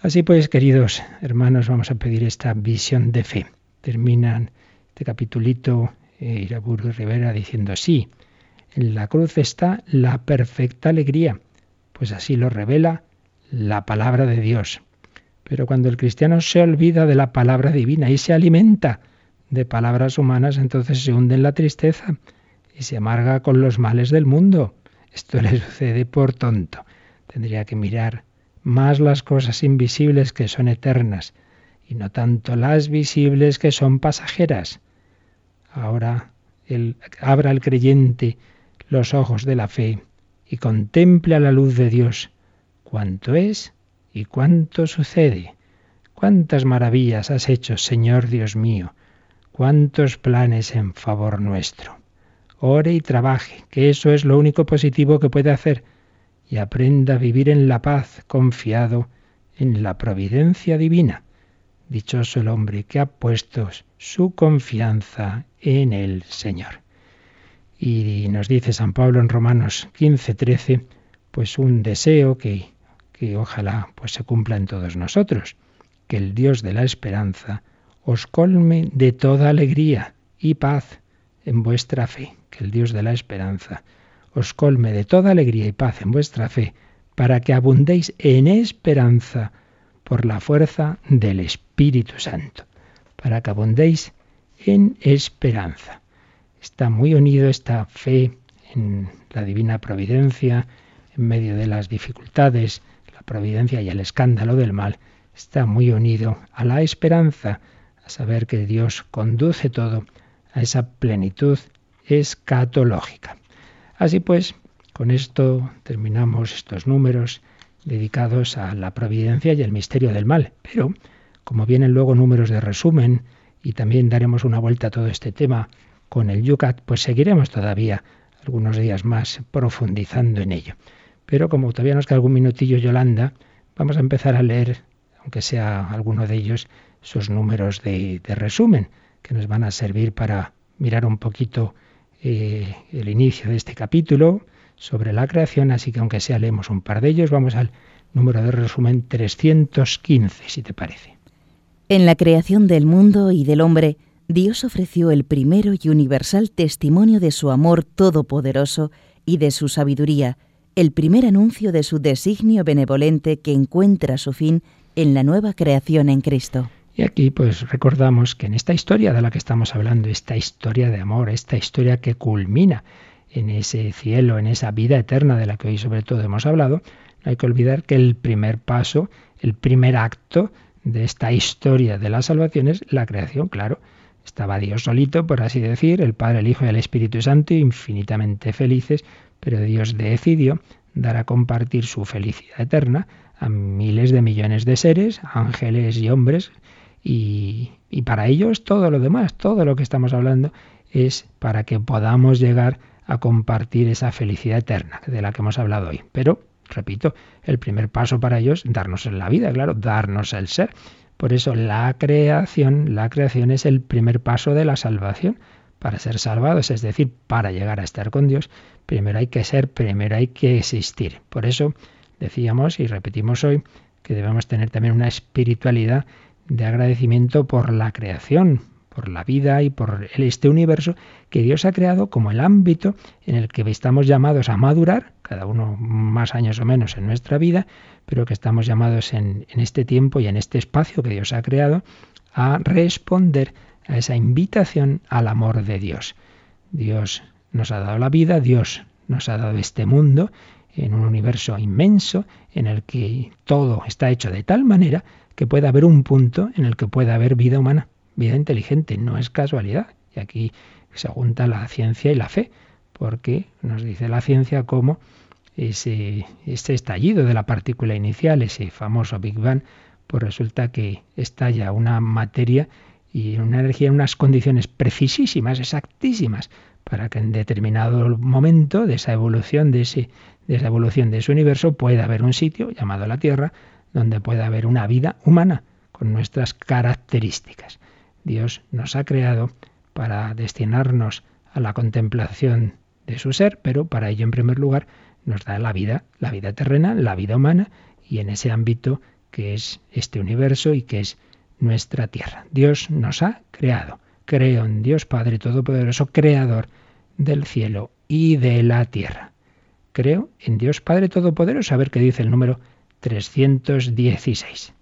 Así pues, queridos hermanos, vamos a pedir esta visión de fe. Terminan este capitulito eh, Rivera diciendo, sí, en la cruz está la perfecta alegría, pues así lo revela la palabra de Dios. Pero cuando el cristiano se olvida de la palabra divina y se alimenta de palabras humanas, entonces se hunde en la tristeza y se amarga con los males del mundo. Esto (laughs) le sucede por tonto. Tendría que mirar más las cosas invisibles que son eternas y no tanto las visibles que son pasajeras. Ahora abra el creyente los ojos de la fe y contemple a la luz de Dios cuanto es ¿Y cuánto sucede? ¿Cuántas maravillas has hecho, Señor Dios mío? cuántos planes en favor nuestro. Ore y trabaje, que eso es lo único positivo que puede hacer, y aprenda a vivir en la paz, confiado en la providencia divina. Dichoso el hombre que ha puesto su confianza en el Señor. Y nos dice San Pablo en Romanos 15, 13, pues un deseo que, que ojalá pues se cumpla en todos nosotros, que el Dios de la esperanza os colme de toda alegría y paz en vuestra fe, que el Dios de la esperanza os colme de toda alegría y paz en vuestra fe, para que abundéis en esperanza por la fuerza del Espíritu Santo, para que abundéis en esperanza. Está muy unido esta fe en la divina providencia, en medio de las dificultades, providencia y el escándalo del mal, está muy unido a la esperanza, a saber que Dios conduce todo a esa plenitud escatológica. Así pues, con esto terminamos estos números dedicados a la providencia y el misterio del mal. Pero, como vienen luego números de resumen, y también daremos una vuelta a todo este tema con el Yucat, pues seguiremos todavía algunos días más profundizando en ello. Pero como todavía nos queda algún minutillo, Yolanda, vamos a empezar a leer, aunque sea alguno de ellos, sus números de, resumen, que nos van a servir para mirar un poquito eh, el inicio de este capítulo sobre la creación, así que aunque sea leemos un par de ellos, vamos al número de resumen 315, si te parece. En la creación del mundo y del hombre, Dios ofreció el primero y universal testimonio de su amor todopoderoso y de su sabiduría, el primer anuncio de su designio benevolente que encuentra su fin en la nueva creación en Cristo. Y aquí pues recordamos que en esta historia de la que estamos hablando, esta historia de amor, esta historia que culmina en ese cielo, en esa vida eterna de la que hoy sobre todo hemos hablado, no hay que olvidar que el primer paso, el primer acto de esta historia de la salvación es la creación, claro. Estaba Dios solito, por así decir, el Padre, el Hijo y el Espíritu Santo, infinitamente felices, pero Dios decidió dar a compartir su felicidad eterna a miles de millones de seres, ángeles y hombres, y, para ellos todo lo demás, todo lo que estamos hablando es para que podamos llegar a compartir esa felicidad eterna de la que hemos hablado hoy. Pero, repito, el primer paso para ellos es darnos la vida, claro, darnos el ser. Por eso la creación, la creación es el primer paso de la salvación. Para ser salvados, es decir, para llegar a estar con Dios, primero hay que ser, primero hay que existir. Por eso decíamos y repetimos hoy que debemos tener también una espiritualidad de agradecimiento por la creación, por la vida y por este universo que Dios ha creado como el ámbito en el que estamos llamados a madurar, cada uno más años o menos en nuestra vida, pero que estamos llamados en, en este tiempo y en este espacio que Dios ha creado a responder a esa invitación al amor de Dios. Dios nos ha dado la vida, Dios nos ha dado este mundo en un universo inmenso en el que todo está hecho de tal manera que pueda haber un punto en el que pueda haber vida humana, vida inteligente, no es casualidad. Y aquí se junta la ciencia y la fe, porque nos dice la ciencia cómo ese, este estallido de la partícula inicial, ese famoso Big Bang, pues resulta que estalla una materia y una energía en unas condiciones precisísimas, exactísimas, para que en determinado momento de esa evolución, de, ese, de esa evolución de ese universo, pueda haber un sitio llamado la Tierra, donde pueda haber una vida humana con nuestras características. Dios nos ha creado para destinarnos a la contemplación de su ser, pero para ello en primer lugar nos da la vida, la vida terrena, la vida humana y en ese ámbito que es este universo y que es nuestra tierra. Dios nos ha creado. Creo en Dios Padre Todopoderoso, Creador del cielo y de la tierra. Creo en Dios Padre Todopoderoso. A ver qué dice el número 316.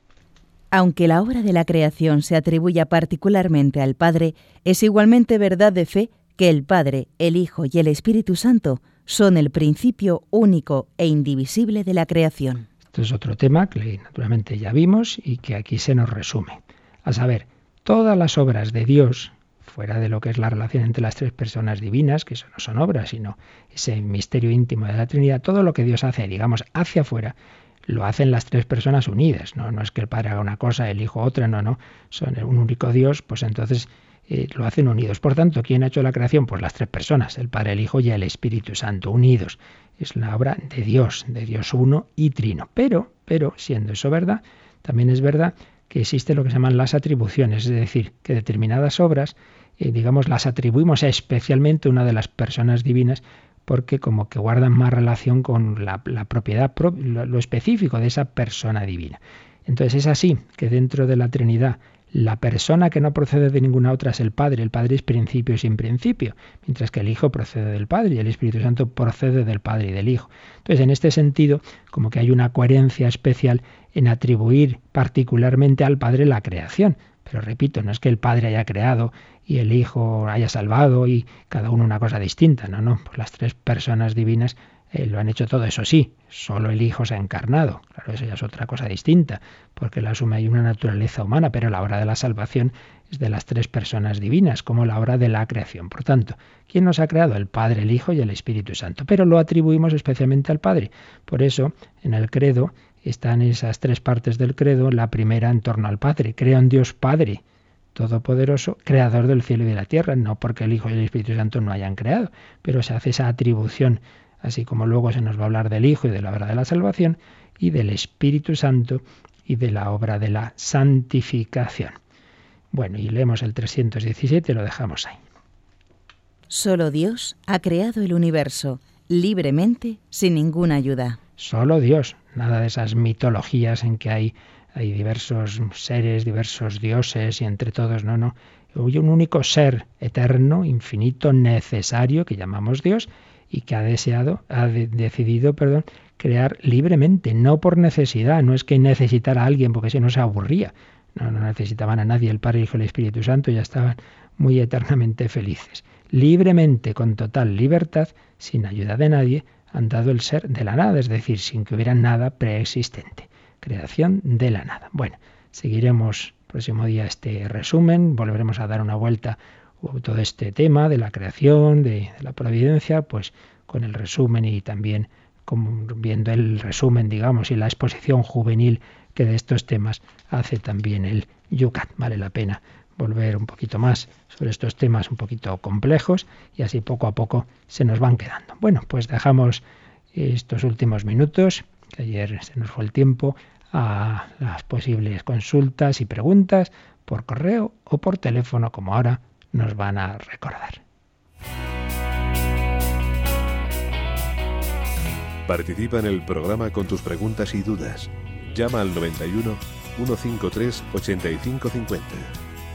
Aunque la obra de la creación se atribuya particularmente al Padre, es igualmente verdad de fe que el Padre, el Hijo y el Espíritu Santo son el principio único e indivisible de la creación. Esto es otro tema que naturalmente ya vimos y que aquí se nos resume. A saber, todas las obras de Dios, fuera de lo que es la relación entre las tres personas divinas, que eso no son obras, sino ese misterio íntimo de la Trinidad, todo lo que Dios hace, digamos, hacia afuera, lo hacen las tres personas unidas, ¿no? No es que el Padre haga una cosa, el Hijo otra, no, no. Son un único Dios, pues entonces eh, lo hacen unidos. Por tanto, ¿quién ha hecho la creación? Pues las tres personas, el Padre, el Hijo y el Espíritu Santo, unidos. Es la obra de Dios, de Dios uno y trino. Pero, pero, siendo eso verdad, también es verdad que existe lo que se llaman las atribuciones, es decir, que determinadas obras, eh, digamos, las atribuimos especialmente a una de las personas divinas porque como que guardan más relación con la, propiedad, lo específico de esa persona divina. Entonces es así que dentro de la Trinidad la persona que no procede de ninguna otra es el Padre. El Padre es principio sin principio, mientras que el Hijo procede del Padre y el Espíritu Santo procede del Padre y del Hijo. Entonces, en este sentido, como que hay una coherencia especial en atribuir particularmente al Padre la creación. Pero repito, no es que el Padre haya creado y el Hijo haya salvado y cada uno una cosa distinta. No, no, pues las tres personas divinas eh, lo han hecho todo, eso sí, solo el Hijo se ha encarnado. Claro, eso ya es otra cosa distinta, porque la asume hay una naturaleza humana, pero la obra de la salvación es de las tres personas divinas, como la obra de la creación. Por tanto, ¿quién nos ha creado? El Padre, el Hijo y el Espíritu Santo. Pero lo atribuimos especialmente al Padre. Por eso, en el credo están esas tres partes del credo, la primera en torno al Padre. Creo en Dios Padre, Todopoderoso, creador del cielo y de la tierra, no porque el Hijo y el Espíritu Santo no hayan creado, pero se hace esa atribución así como luego se nos va a hablar del Hijo y de la obra de la salvación, y del Espíritu Santo y de la obra de la santificación. Bueno, y leemos el 317 lo dejamos ahí. Solo Dios ha creado el universo, libremente, sin ninguna ayuda. Solo Dios, nada de esas mitologías en que hay, hay diversos seres, diversos dioses y entre todos, no, no. Hay un único ser eterno, infinito, necesario, que llamamos Dios, y que ha deseado, ha decidido, perdón, crear libremente, no por necesidad, no es que necesitara a alguien porque si no se aburría, no, no necesitaban a nadie, el Padre, el Hijo y el Espíritu Santo ya estaban muy eternamente felices. Libremente, con total libertad, sin ayuda de nadie, han dado el ser de la nada, es decir, sin que hubiera nada preexistente. Creación de la nada. Bueno, seguiremos próximo día este resumen, volveremos a dar una vuelta todo este tema de la creación, de, la providencia, pues con el resumen y también viendo el resumen, digamos, y la exposición juvenil que de estos temas hace también el Yucat. Vale la pena volver un poquito más sobre estos temas un poquito complejos y así poco a poco se nos van quedando. Bueno, pues dejamos estos últimos minutos, que ayer se nos fue el tiempo, a las posibles consultas y preguntas por correo o por teléfono como ahora nos van a recordar. Participa en el programa con tus preguntas y dudas. Llama al 91 153 8550.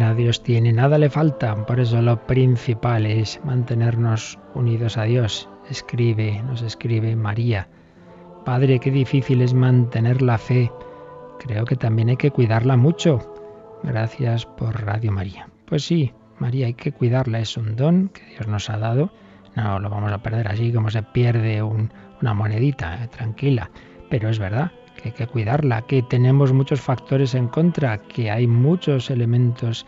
A Dios tiene, nada le falta. Por eso lo principal es mantenernos unidos a Dios. Escribe, nos escribe María. Padre, qué difícil es mantener la fe. creo que también hay que cuidarla mucho. Gracias por Radio María. Pues sí, María hay que cuidarla, es un don que Dios nos ha dado. No lo vamos a perder así como se pierde una monedita, eh, tranquila. Pero es verdad que hay que cuidarla, que tenemos muchos factores en contra, que hay muchos elementos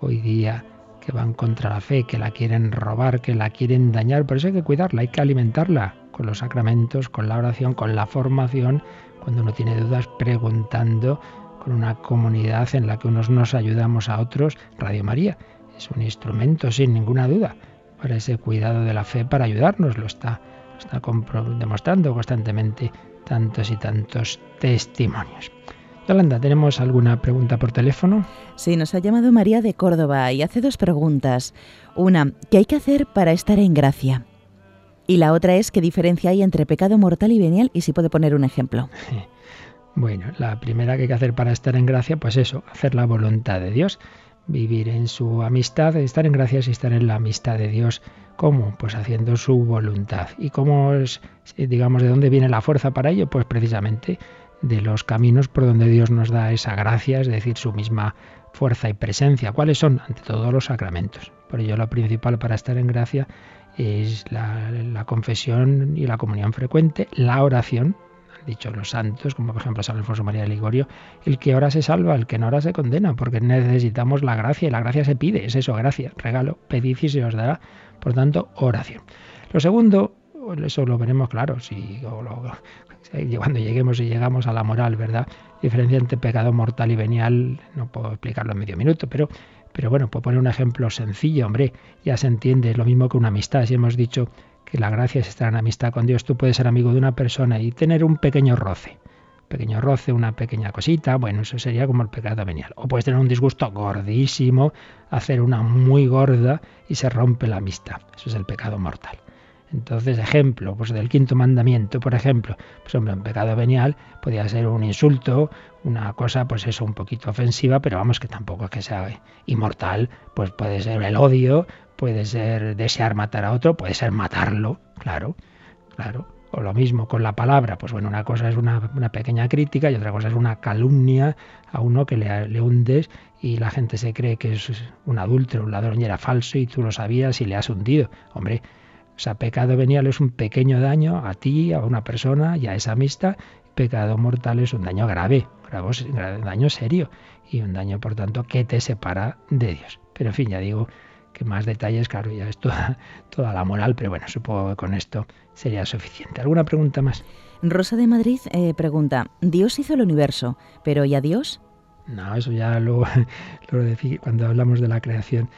hoy día que van contra la fe, que la quieren robar, que la quieren dañar. Por eso hay que cuidarla, hay que alimentarla con los sacramentos, con la oración, con la formación, cuando uno tiene dudas preguntando, con una comunidad en la que unos nos ayudamos a otros. Radio María es un instrumento, sin ninguna duda, para ese cuidado de la fe, para ayudarnos, lo está, está demostrando constantemente tantos y tantos testimonios. Yolanda, ¿tenemos alguna pregunta por teléfono? Sí, nos ha llamado María de Córdoba y hace dos preguntas. Una, ¿qué hay que hacer para estar en gracia? Y la otra es, ¿qué diferencia hay entre pecado mortal y venial? Y si puede poner un ejemplo. (laughs) Bueno, la primera que hay que hacer para estar en gracia, pues eso, hacer la voluntad de Dios, vivir en su amistad, estar en gracia y estar en la amistad de Dios. ¿Cómo? Pues haciendo su voluntad. ¿Y cómo es, digamos, de dónde viene la fuerza para ello? Pues precisamente de los caminos por donde Dios nos da esa gracia, es decir, su misma fuerza y presencia. ¿Cuáles son? Ante todo los sacramentos. Por ello lo principal para estar en gracia es la, confesión y la comunión frecuente, la oración, dicho los santos, como por ejemplo San Alfonso María de Ligorio, el que ora se salva, el que no ora se condena, porque necesitamos la gracia y la gracia se pide, es eso, gracia, regalo, pedid y se os dará. Por tanto, oración. Lo segundo, eso lo veremos claro, si cuando lleguemos y llegamos a la moral, ¿verdad? Diferencia entre pecado mortal y venial, no puedo explicarlo en medio minuto, pero, pero bueno, puedo poner un ejemplo sencillo, hombre, ya se entiende, es lo mismo que una amistad, si hemos dicho que la gracia es estar en amistad con Dios, tú puedes ser amigo de una persona y tener un pequeño roce, pequeño roce, una pequeña cosita, bueno, eso sería como el pecado venial. O puedes tener un disgusto gordísimo, hacer una muy gorda y se rompe la amistad. Eso es el pecado mortal. Entonces, ejemplo, pues del quinto mandamiento, por ejemplo, pues hombre, un pecado venial podría ser un insulto, una cosa, pues eso, un poquito ofensiva, pero vamos, que tampoco es que sea inmortal, pues puede ser el odio, puede ser desear matar a otro, puede ser matarlo, claro, claro. O lo mismo con la palabra, pues bueno, una cosa es una, pequeña crítica y otra cosa es una calumnia a uno que le, le hundes y la gente se cree que es un adúltero, un ladrón y era falso y tú lo sabías y le has hundido. Hombre, o sea, pecado venial es un pequeño daño a ti, a una persona y a esa amistad. Pecado mortal es un daño grave, un daño serio y un daño, por tanto, que te separa de Dios. Pero en fin, ya digo que más detalles, claro, ya es toda, (laughs) toda la moral, pero bueno, supongo que con esto sería suficiente. ¿Alguna pregunta más? Rosa de Madrid eh, pregunta, Dios hizo el universo, pero ¿y a Dios? No, eso ya lo, (laughs) lo decía cuando hablamos de la creación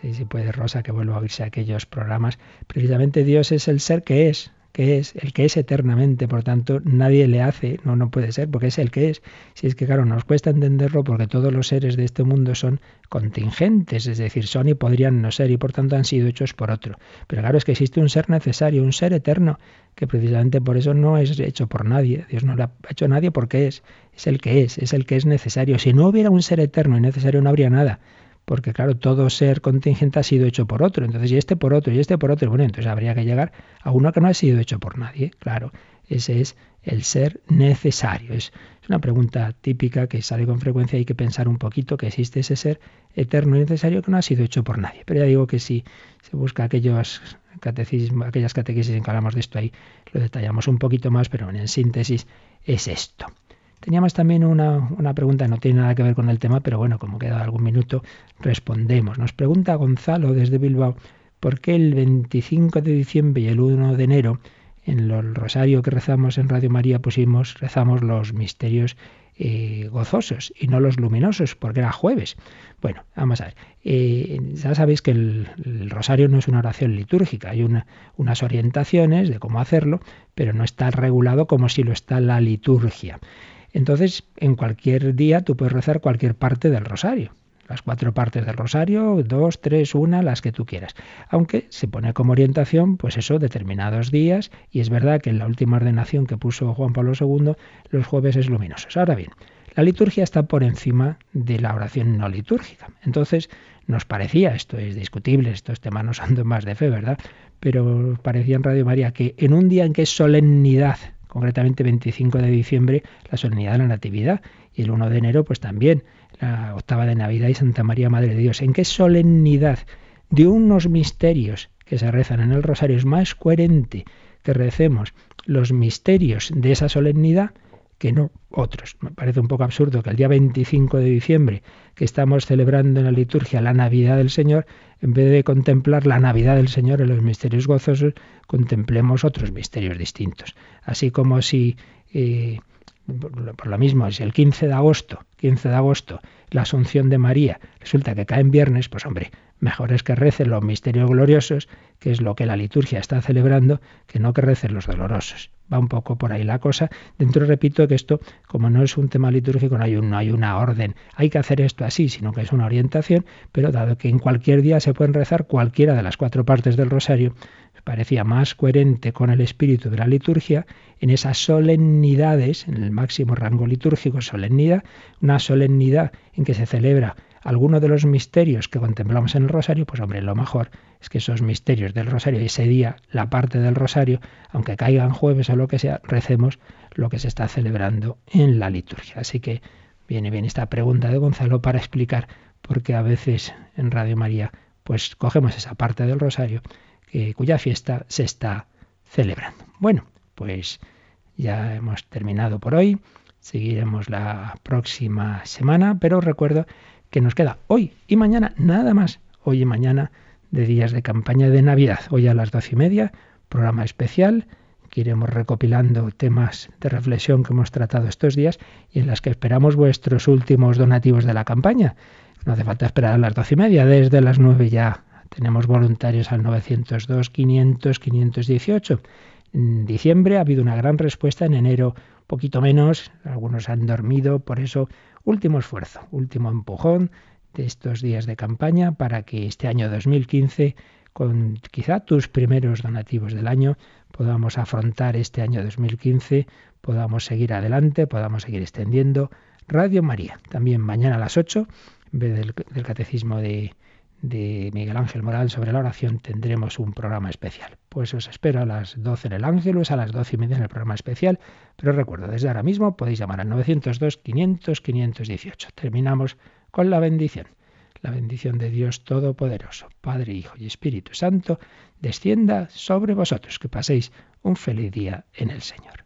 Sí, sí puede, Rosa, que vuelva a oírse aquellos programas. Precisamente Dios es el ser que es, que es, el que es eternamente, por tanto nadie le hace, no, no puede ser, porque es el que es. Si es que, claro, nos cuesta entenderlo porque todos los seres de este mundo son contingentes, es decir, son y podrían no ser, y por tanto han sido hechos por otro. Pero claro, es que existe un ser necesario, un ser eterno, que precisamente por eso no es hecho por nadie. Dios no lo ha hecho a nadie porque es, es el que es, es el que es necesario. Si no hubiera un ser eterno y necesario, no habría nada porque claro, todo ser contingente ha sido hecho por otro, entonces y este por otro, y este por otro, bueno, entonces habría que llegar a uno que no ha sido hecho por nadie, claro, ese es el ser necesario. Es, una pregunta típica que sale con frecuencia, hay que pensar un poquito que existe ese ser eterno y necesario que no ha sido hecho por nadie. Pero ya digo que si se busca aquellos catecismos, aquellas catequesis en que hablamos de esto ahí, lo detallamos un poquito más, pero en síntesis es esto. Teníamos también una, una, pregunta, no tiene nada que ver con el tema, pero bueno, como queda algún minuto, respondemos. Nos pregunta Gonzalo desde Bilbao, ¿por qué el 25 de diciembre y el 1 de enero, en el rosario que rezamos en Radio María, pusimos, rezamos los misterios eh, gozosos y no los luminosos, porque era jueves? Bueno, vamos a ver. Eh, ya sabéis que el, rosario no es una oración litúrgica, hay unas orientaciones de cómo hacerlo, pero no está regulado como si lo está la liturgia. Entonces, en cualquier día tú puedes rezar cualquier parte del rosario. Las cuatro partes del rosario, dos, tres, una, las que tú quieras. Aunque se pone como orientación, pues eso, determinados días, y es verdad que en la última ordenación que puso Juan Pablo II, los jueves es luminosos. Ahora bien, la liturgia está por encima de la oración no litúrgica. Entonces, nos parecía, esto es discutible, estos temas no son más de fe, ¿verdad? Pero parecía en Radio María que en un día en que es solemnidad concretamente 25 de diciembre, la solemnidad de la Natividad, y el 1 de enero, pues también la octava de Navidad y Santa María Madre de Dios. ¿En qué solemnidad de unos misterios que se rezan en el rosario es más coherente que recemos los misterios de esa solemnidad que no otros. Me parece un poco absurdo que el día 25 de diciembre, que estamos celebrando en la liturgia la Navidad del Señor, en vez de contemplar la Navidad del Señor en los misterios gozosos, contemplemos otros misterios distintos. Así como si, eh, por lo mismo, si el 15 de agosto, 15 de agosto, la Asunción de María resulta que cae en viernes, pues hombre, mejor es que recen los misterios gloriosos, que es lo que la liturgia está celebrando, que no que recen los dolorosos. Va un poco por ahí la cosa. Dentro repito que esto, como no es un tema litúrgico, no hay, un, no hay una orden, hay que hacer esto así, sino que es una orientación, pero dado que en cualquier día se pueden rezar cualquiera de las cuatro partes del rosario, parecía más coherente con el espíritu de la liturgia en esas solemnidades, en el máximo rango litúrgico, solemnidad, una solemnidad en que se celebra alguno de los misterios que contemplamos en el rosario, pues hombre, lo mejor es que esos misterios del rosario, ese día, la parte del rosario, aunque caigan jueves o lo que sea, recemos lo que se está celebrando en la liturgia. Así que viene bien esta pregunta de Gonzalo para explicar por qué a veces en Radio María pues cogemos esa parte del rosario que, cuya fiesta se está celebrando. Bueno, pues ya hemos terminado por hoy. Seguiremos la próxima semana, pero recuerdo que nos queda hoy y mañana nada más. Hoy y mañana de días de campaña de Navidad. Hoy a las doce y media, programa especial que iremos recopilando temas de reflexión que hemos tratado estos días y en las que esperamos vuestros últimos donativos de la campaña. No hace falta esperar a las doce y media, desde las nueve ya tenemos voluntarios al 902, 500, 518. En diciembre ha habido una gran respuesta, en enero poquito menos, algunos han dormido, por eso último esfuerzo, último empujón de estos días de campaña para que este año 2015, con quizá tus primeros donativos del año, podamos afrontar este año 2015, podamos seguir adelante, podamos seguir extendiendo Radio María. También mañana a las 8, en vez del, del catecismo de de Miguel Ángel Moral sobre la oración tendremos un programa especial. Pues os espero a las 12 en el Ángelus, a las 12 y media en el programa especial. Pero recuerdo, desde ahora mismo podéis llamar al 902-500-518. Terminamos con la bendición. La bendición de Dios Todopoderoso, Padre, Hijo y Espíritu Santo, descienda sobre vosotros. Que paséis un feliz día en el Señor.